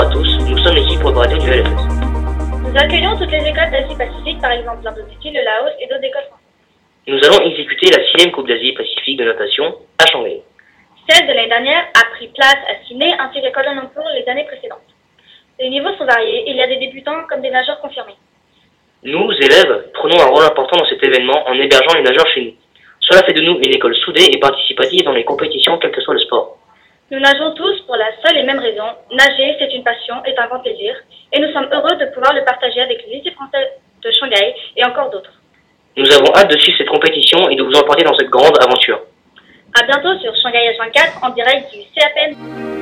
Bonjour à tous, nous sommes l'équipe Web Radio du LFS. Nous accueillons toutes les écoles d'Asie-Pacifique, par exemple l'Indonésie, le Laos et d'autres écoles françaises. Nous allons exécuter la 6 Coupe d'Asie-Pacifique de natation à Shanghai. Celle de l'année dernière a pris place à Sydney ainsi qu'à Kuala Lumpur les années précédentes. Les niveaux sont variés, il y a des débutants comme des nageurs confirmés. Nous, élèves, prenons un rôle important dans cet événement en hébergeant les nageurs chez nous. Cela fait de nous une école soudée et participative dans les compétitions, quel que soit le sport. Nous nageons tous pour la seule et même raison. Nager, c'est une passion, est un grand plaisir. Et nous sommes heureux de pouvoir le partager avec les lycées français de Shanghai et encore d'autres. Nous avons hâte de suivre cette compétition et de vous emporter dans cette grande aventure. À bientôt sur Shanghai H24 en direct du CAPN.